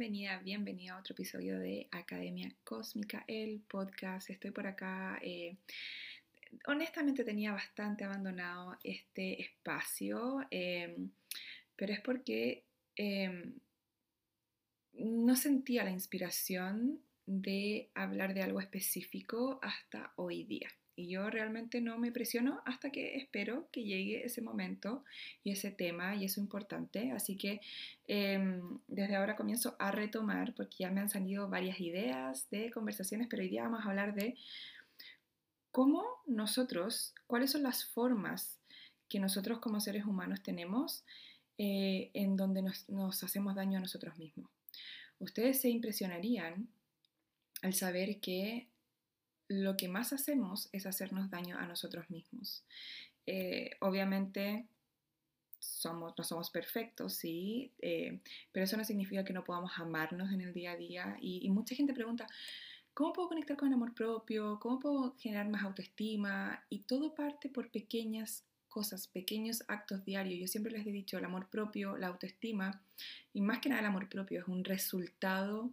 Bienvenida, bienvenida a otro episodio de Academia Cósmica, el podcast. Estoy por acá. Eh, honestamente tenía bastante abandonado este espacio, em, pero es porque em, no sentía la inspiración de hablar de algo específico hasta hoy día. Y yo realmente no me presiono hasta que espero que llegue ese momento y ese tema, y eso es importante. Así que em, desde ahora comienzo a retomar, porque ya me han salido varias ideas de conversaciones, pero hoy día vamos a hablar de cómo nosotros, cuáles son las formas que nosotros como seres humanos tenemos eh, en donde nos hacemos daño a nosotros mismos. Ustedes se impresionarían al saber que lo que más hacemos es hacernos daño a nosotros mismos. Eh, obviamente somos, no somos perfectos, sí, eh, pero eso no significa que no podamos amarnos en el día a día. Y, y, mucha gente pregunta, ¿cómo puedo conectar con el amor propio? ¿Cómo puedo generar más autoestima? Y todo parte por pequeñas cosas, pequeños actos diarios. Yo siempre les he dicho, el amor propio, la autoestima, y más que nada el amor propio es un resultado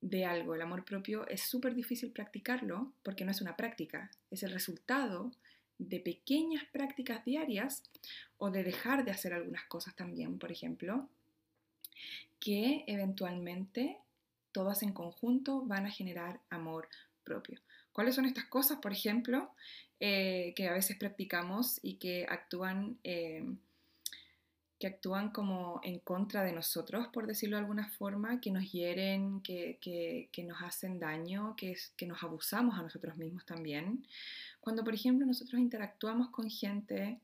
de algo. El amor propio es súper difícil practicarlo porque no es una práctica, es el resultado de pequeñas prácticas diarias o de dejar de hacer algunas cosas también, por ejemplo, que eventualmente todas en conjunto van a generar amor propio. ¿Cuáles son estas cosas, por ejemplo, eh, que a veces practicamos y que actúan... Eh, que actúan como en contra de nosotros, por decirlo de alguna forma, que nos hieren, que, que, nos hacen daño, que, que nos abusamos a nosotros mismos también. Cuando, por ejemplo, nosotros interactuamos con gente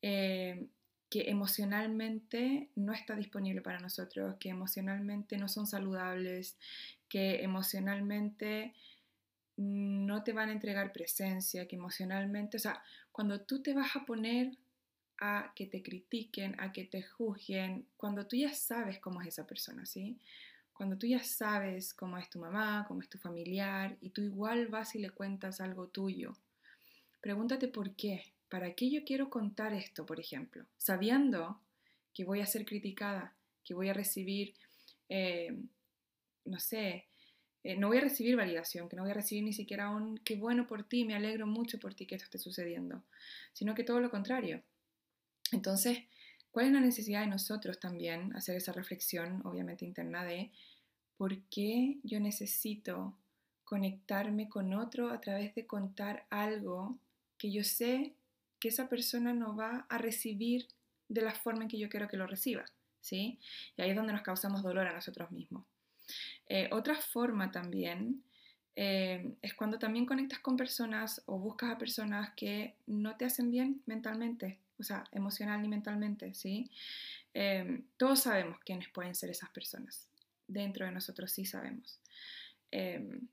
eh, que emocionalmente no está disponible para nosotros, que emocionalmente no son saludables, que emocionalmente no te van a entregar presencia, que emocionalmente, o sea, cuando tú te vas a poner a que te critiquen, a que te juzguen, cuando tú ya sabes cómo es esa persona, ¿sí? Cuando tú ya sabes cómo es tu mamá, cómo es tu familiar, y tú igual vas y le cuentas algo tuyo. Pregúntate por qué. ¿Para qué yo quiero contar esto, por ejemplo? Sabiendo que voy a ser criticada, que voy a recibir, eh, no sé, eh, no voy a recibir validación, que no voy a recibir ni siquiera un qué bueno por ti, me alegro mucho por ti que esto esté sucediendo, sino que todo lo contrario. Entonces, ¿cuál es la necesidad de nosotros también hacer esa reflexión, obviamente interna, de por qué yo necesito conectarme con otro a través de contar algo que yo sé que esa persona no va a recibir de la forma en que yo quiero que lo reciba, ¿sí? Y ahí es donde nos causamos dolor a nosotros mismos. Eh, otra forma también eh, es cuando también conectas con personas o buscas a personas que no te hacen bien mentalmente, o sea, emocional ni mentalmente, ¿sí? Em, todos sabemos quiénes pueden ser esas personas. Dentro de nosotros sí sabemos. Em,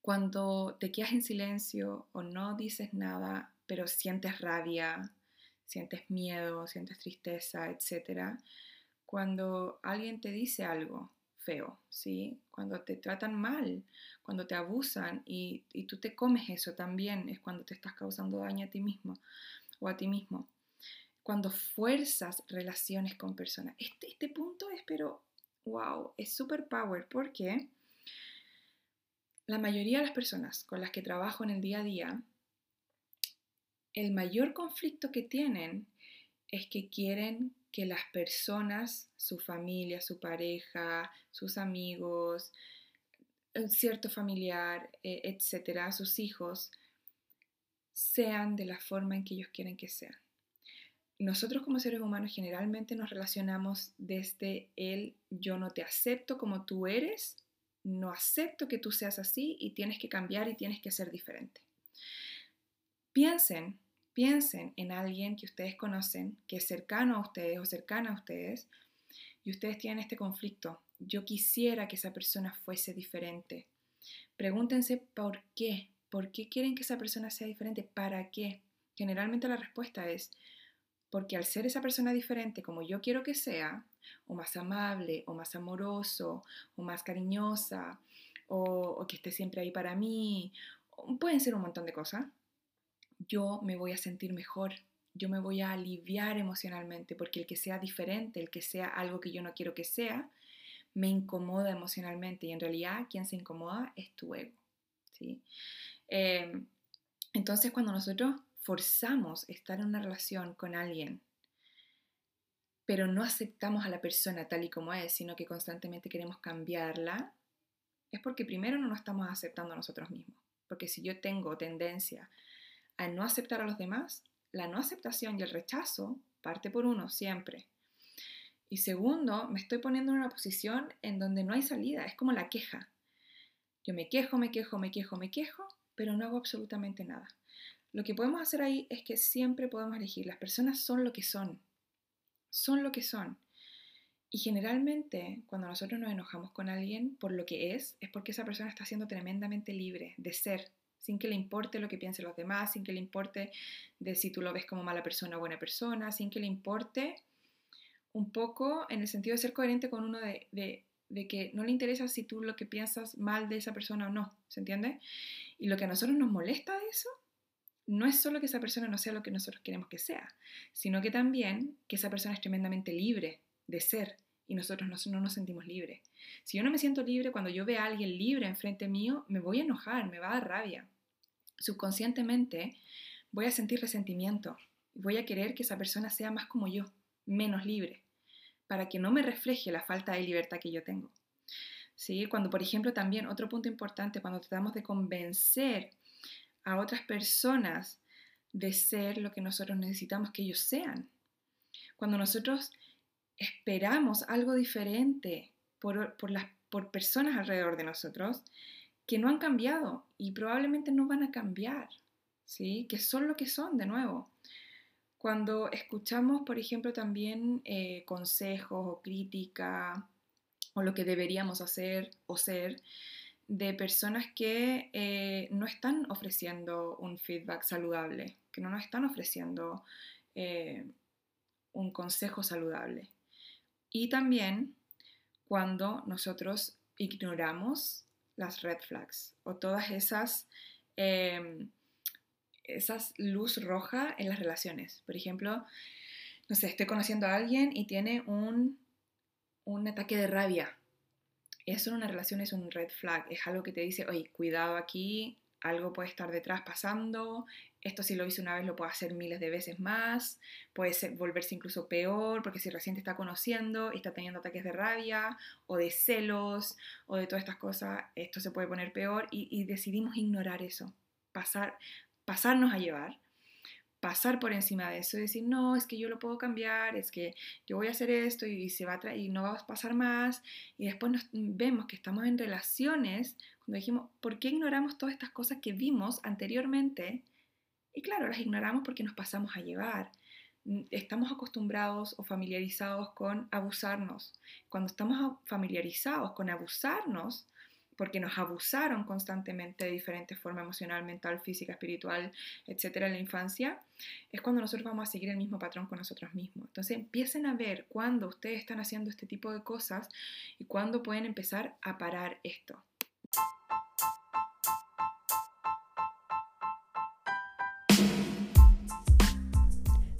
cuando te quedas en silencio o no dices nada, pero sientes rabia, sientes miedo, sientes tristeza, etc. Cuando alguien te dice algo ¿sí? Cuando te tratan mal, cuando te abusan y, y tú te comes eso también, es cuando te estás causando daño a ti mismo o a ti mismo. Cuando fuerzas relaciones con personas. Este, este punto es, pero, wow, es super power porque la mayoría de las personas con las que trabajo en el día a día, el mayor conflicto que tienen es que quieren que las personas, su familia, su pareja, sus amigos, un cierto familiar, eh, etcétera, sus hijos, sean de la forma en que ellos quieren que sean. Nosotros como seres humanos generalmente nos relacionamos desde el yo no te acepto como tú eres, no acepto que tú seas así y tienes que cambiar y tienes que ser diferente. Piensen, piensen en alguien que ustedes conocen, que es cercano a ustedes o cercana a ustedes, y ustedes tienen este conflicto, yo quisiera que esa persona fuese diferente. Pregúntense por qué, por qué quieren que esa persona sea diferente, para qué. Generalmente la respuesta es porque al ser esa persona diferente como yo quiero que sea, o más amable, o más amoroso, o más cariñosa, o, que esté siempre ahí para mí, pueden ser un montón de cosas, yo me voy a sentir mejor, yo me voy a aliviar emocionalmente, porque el que sea diferente, el que sea algo que yo no quiero que sea, me incomoda emocionalmente y en realidad quien se incomoda es tu ego. ¿sí? Em, entonces cuando nosotros forzamos estar en una relación con alguien, pero no aceptamos a la persona tal y como es, sino que constantemente queremos cambiarla, es porque primero no nos estamos aceptando a nosotros mismos. Porque si yo tengo tendencia a no aceptar a los demás, la no aceptación y el rechazo parte por uno siempre. Y segundo, me estoy poniendo en una posición en donde no hay salida, es como la queja. Yo me quejo, me quejo, me quejo, me quejo, pero no hago absolutamente nada. Lo que podemos hacer ahí es que siempre podemos elegir. Las personas son lo que son. Son lo que son. Y generalmente cuando nosotros nos enojamos con alguien por lo que es, es porque esa persona está siendo tremendamente libre de ser, sin que le importe lo que piensen los demás, sin que le importe de si tú lo ves como mala persona o buena persona, sin que le importe un poco en el sentido de ser coherente con uno de, de, que no le interesa si tú lo que piensas mal de esa persona o no, ¿se entiende? Y lo que a nosotros nos molesta de eso no es solo que esa persona no sea lo que nosotros queremos que sea, sino que también que esa persona es tremendamente libre de ser y nosotros no, no, nos sentimos libres. Si yo no me siento libre, cuando yo vea a alguien libre enfrente mío, me voy a enojar, me va a dar rabia. Subconscientemente voy a sentir resentimiento, voy a querer que esa persona sea más como yo, menos libre, para que no me refleje la falta de libertad que yo tengo. ¿Sí? Cuando, por ejemplo, también otro punto importante, cuando tratamos de convencer a otras personas de ser lo que nosotros necesitamos que ellos sean. Cuando nosotros esperamos algo diferente por, las, por personas alrededor de nosotros que no han cambiado y probablemente no van a cambiar, ¿sí? que son lo que son de nuevo. Cuando escuchamos, por ejemplo, también eh, consejos o crítica o lo que deberíamos hacer o ser de personas que eh, no están ofreciendo un feedback saludable, que no nos están ofreciendo eh, un consejo saludable. Y también cuando nosotros ignoramos las red flags o todas esas, em, esas luz roja en las relaciones. Por ejemplo, no sé, estoy conociendo a alguien y tiene un, un ataque de rabia. Eso en una relación es un red flag, es algo que te dice, oye, cuidado aquí, algo puede estar detrás pasando, esto si lo hice una vez lo puedo hacer miles de veces más, puede volverse incluso peor, porque si recién está conociendo y está teniendo ataques de rabia o de celos o de todas estas cosas, esto se puede poner peor y, decidimos ignorar eso, pasar, pasarnos a llevar, pasar por encima de eso decir, no, es que yo lo puedo cambiar, es que yo voy a hacer esto y, se va a y no va a pasar más, y después nos vemos que estamos en relaciones cuando dijimos, ¿por qué ignoramos todas estas cosas que vimos anteriormente? Y claro, las ignoramos porque nos pasamos a llevar. Mm, estamos acostumbrados o familiarizados con abusarnos. Cuando estamos familiarizados con abusarnos, porque nos abusaron constantemente de diferentes formas emocional, mental, física, espiritual, etcétera, en la infancia, es cuando nosotros vamos a seguir el mismo patrón con nosotros mismos. Entonces empiecen a ver cuándo ustedes están haciendo este tipo de cosas y cuándo pueden empezar a parar esto.